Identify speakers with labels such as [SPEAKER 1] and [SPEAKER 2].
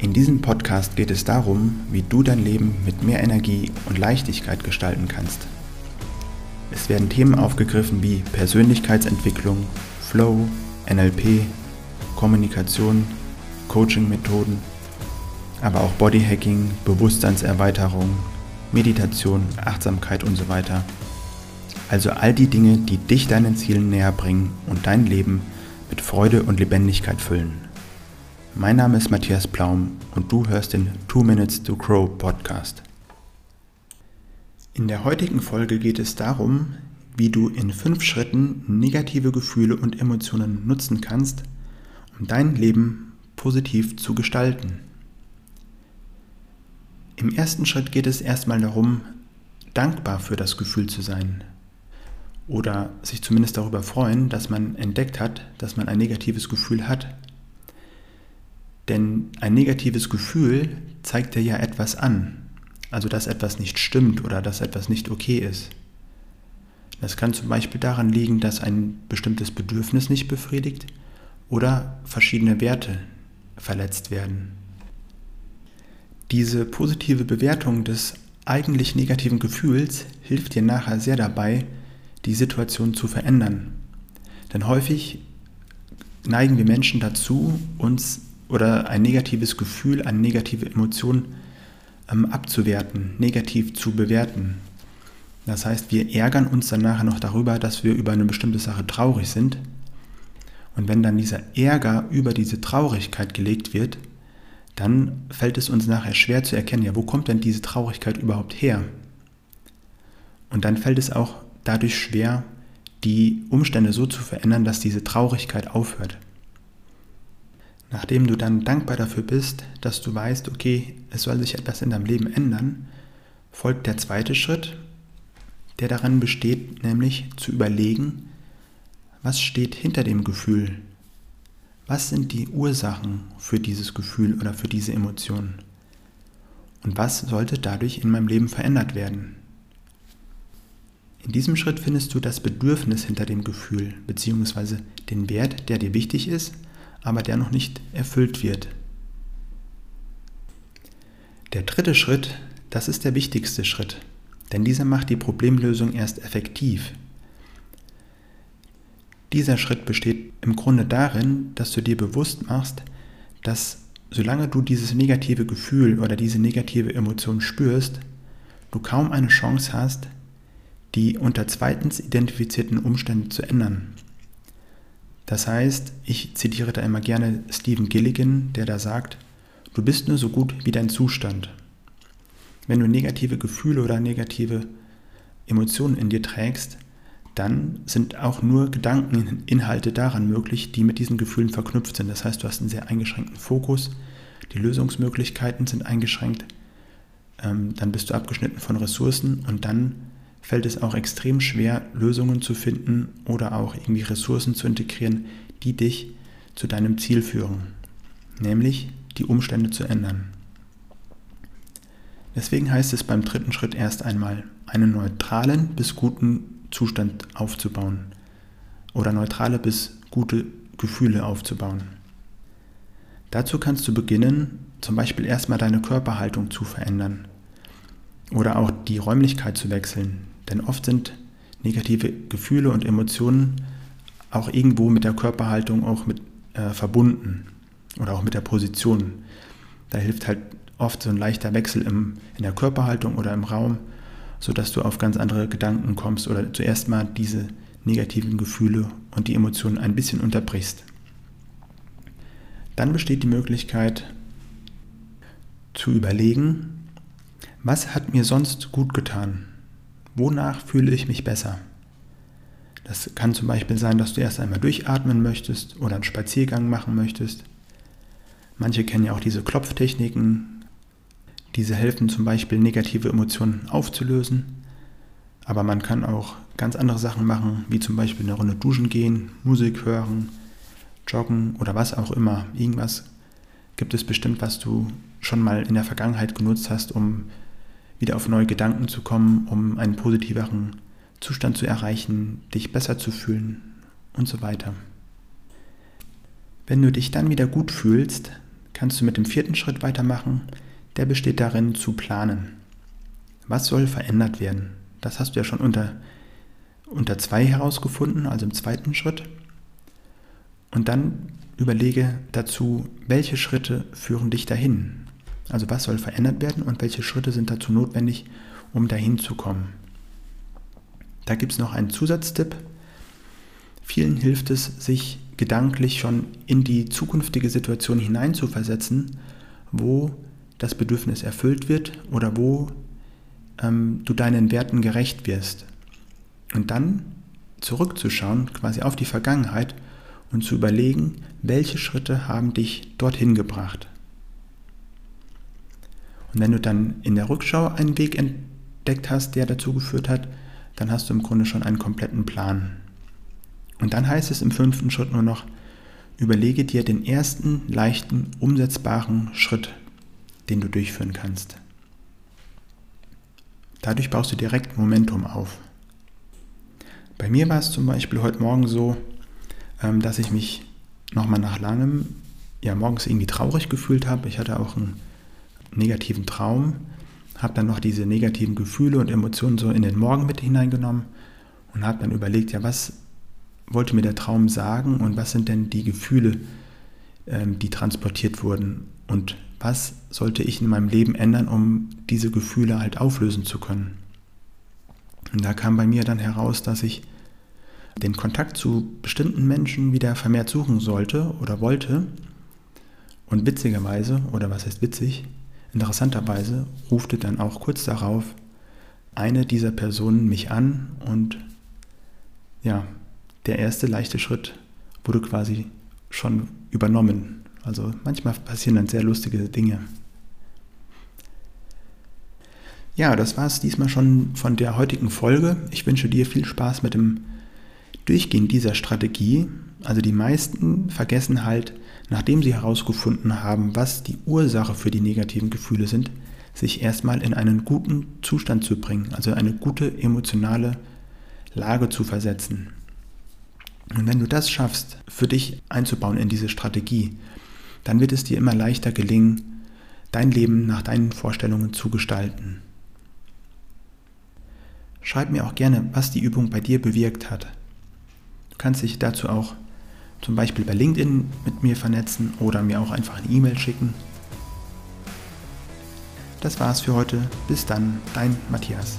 [SPEAKER 1] In diesem Podcast geht es darum, wie du dein Leben mit mehr Energie und Leichtigkeit gestalten kannst. Es werden Themen aufgegriffen wie Persönlichkeitsentwicklung, Flow, NLP, Kommunikation, Coaching-Methoden, aber auch Bodyhacking, Bewusstseinserweiterung, Meditation, Achtsamkeit und so weiter. Also all die Dinge, die dich deinen Zielen näher bringen und dein Leben mit Freude und Lebendigkeit füllen. Mein Name ist Matthias Plaum und du hörst den Two Minutes to Grow Podcast. In der heutigen Folge geht es darum, wie du in fünf Schritten negative Gefühle und Emotionen nutzen kannst, um dein Leben positiv zu gestalten. Im ersten Schritt geht es erstmal darum, dankbar für das Gefühl zu sein oder sich zumindest darüber freuen, dass man entdeckt hat, dass man ein negatives Gefühl hat denn ein negatives Gefühl zeigt dir ja etwas an, also dass etwas nicht stimmt oder dass etwas nicht okay ist. Das kann zum Beispiel daran liegen, dass ein bestimmtes Bedürfnis nicht befriedigt oder verschiedene Werte verletzt werden. Diese positive Bewertung des eigentlich negativen Gefühls hilft dir nachher sehr dabei, die Situation zu verändern. Denn häufig neigen wir Menschen dazu, uns oder ein negatives Gefühl, eine negative Emotion ähm, abzuwerten, negativ zu bewerten. Das heißt, wir ärgern uns dann nachher noch darüber, dass wir über eine bestimmte Sache traurig sind. Und wenn dann dieser Ärger über diese Traurigkeit gelegt wird, dann fällt es uns nachher schwer zu erkennen, ja, wo kommt denn diese Traurigkeit überhaupt her? Und dann fällt es auch dadurch schwer, die Umstände so zu verändern, dass diese Traurigkeit aufhört. Nachdem du dann dankbar dafür bist, dass du weißt, okay, es soll sich etwas in deinem Leben ändern, folgt der zweite Schritt, der daran besteht, nämlich zu überlegen, was steht hinter dem Gefühl? Was sind die Ursachen für dieses Gefühl oder für diese Emotionen? Und was sollte dadurch in meinem Leben verändert werden? In diesem Schritt findest du das Bedürfnis hinter dem Gefühl bzw. den Wert, der dir wichtig ist aber der noch nicht erfüllt wird. Der dritte Schritt, das ist der wichtigste Schritt, denn dieser macht die Problemlösung erst effektiv. Dieser Schritt besteht im Grunde darin, dass du dir bewusst machst, dass solange du dieses negative Gefühl oder diese negative Emotion spürst, du kaum eine Chance hast, die unter zweitens identifizierten Umstände zu ändern. Das heißt, ich zitiere da immer gerne Stephen Gilligan, der da sagt, du bist nur so gut wie dein Zustand. Wenn du negative Gefühle oder negative Emotionen in dir trägst, dann sind auch nur Gedankeninhalte daran möglich, die mit diesen Gefühlen verknüpft sind. Das heißt, du hast einen sehr eingeschränkten Fokus, die Lösungsmöglichkeiten sind eingeschränkt, ähm, dann bist du abgeschnitten von Ressourcen und dann fällt es auch extrem schwer, Lösungen zu finden oder auch irgendwie Ressourcen zu integrieren, die dich zu deinem Ziel führen, nämlich die Umstände zu ändern. Deswegen heißt es beim dritten Schritt erst einmal, einen neutralen bis guten Zustand aufzubauen oder neutrale bis gute Gefühle aufzubauen. Dazu kannst du beginnen, zum Beispiel erstmal deine Körperhaltung zu verändern oder auch die Räumlichkeit zu wechseln, denn oft sind negative Gefühle und Emotionen auch irgendwo mit der Körperhaltung auch mit äh, verbunden oder auch mit der Position. Da hilft halt oft so ein leichter Wechsel im, in der Körperhaltung oder im Raum, sodass du auf ganz andere Gedanken kommst oder zuerst mal diese negativen Gefühle und die Emotionen ein bisschen unterbrichst. Dann besteht die Möglichkeit zu überlegen, was hat mir sonst gut getan? Wonach fühle ich mich besser? Das kann zum Beispiel sein, dass du erst einmal durchatmen möchtest oder einen Spaziergang machen möchtest. Manche kennen ja auch diese Klopftechniken. Diese helfen zum Beispiel, negative Emotionen aufzulösen. Aber man kann auch ganz andere Sachen machen, wie zum Beispiel eine Runde duschen gehen, Musik hören, joggen oder was auch immer. Irgendwas gibt es bestimmt, was du schon mal in der Vergangenheit genutzt hast, um wieder auf neue Gedanken zu kommen, um einen positiveren Zustand zu erreichen, dich besser zu fühlen und so weiter. Wenn du dich dann wieder gut fühlst, kannst du mit dem vierten Schritt weitermachen. Der besteht darin zu planen. Was soll verändert werden? Das hast du ja schon unter, unter zwei herausgefunden, also im zweiten Schritt. Und dann überlege dazu, welche Schritte führen dich dahin. Also was soll verändert werden und welche Schritte sind dazu notwendig, um dahin zu kommen. Da gibt es noch einen Zusatztipp. Vielen hilft es, sich gedanklich schon in die zukünftige Situation hineinzuversetzen, wo das Bedürfnis erfüllt wird oder wo ähm, du deinen Werten gerecht wirst. Und dann zurückzuschauen, quasi auf die Vergangenheit und zu überlegen, welche Schritte haben dich dorthin gebracht. Und wenn du dann in der Rückschau einen Weg entdeckt hast, der dazu geführt hat, dann hast du im Grunde schon einen kompletten Plan. Und dann heißt es im fünften Schritt nur noch, überlege dir den ersten leichten, umsetzbaren Schritt, den du durchführen kannst. Dadurch baust du direkt Momentum auf. Bei mir war es zum Beispiel heute Morgen so, ähm, dass ich mich nochmal nach langem, ja, morgens irgendwie traurig gefühlt habe. Ich hatte auch einen negativen Traum, habe dann noch diese negativen Gefühle und Emotionen so in den Morgen mit hineingenommen und habe dann überlegt, ja, was wollte mir der Traum sagen und was sind denn die Gefühle, ähm, die transportiert wurden und was sollte ich in meinem Leben ändern, um diese Gefühle halt auflösen zu können. Und da kam bei mir dann heraus, dass ich den Kontakt zu bestimmten Menschen wieder vermehrt suchen sollte oder wollte. Und witzigerweise, oder was heißt witzig, interessanterweise rufte dann auch kurz darauf eine dieser Personen mich an und ja, der erste leichte Schritt wurde quasi schon übernommen. Also manchmal passieren dann sehr lustige Dinge. Ja, das war es diesmal schon von der heutigen Folge. Ich wünsche dir viel Spaß mit dem Durchgehen dieser Strategie. Also die meisten vergessen halt, nachdem sie herausgefunden haben, was die Ursache für die negativen Gefühle sind, sich erstmal in einen guten Zustand zu bringen, also eine gute emotionale Lage zu versetzen. Und wenn du das schaffst, für dich einzubauen in diese Strategie, dann wird es dir immer leichter gelingen, dein Leben nach deinen Vorstellungen zu gestalten. Schreib mir auch gerne, was die Übung bei dir bewirkt hat. Du kannst dich dazu auch zum Beispiel bei LinkedIn mit mir vernetzen oder mir auch einfach eine E-Mail schicken. Das war's für heute. Bis dann, dein Matthias.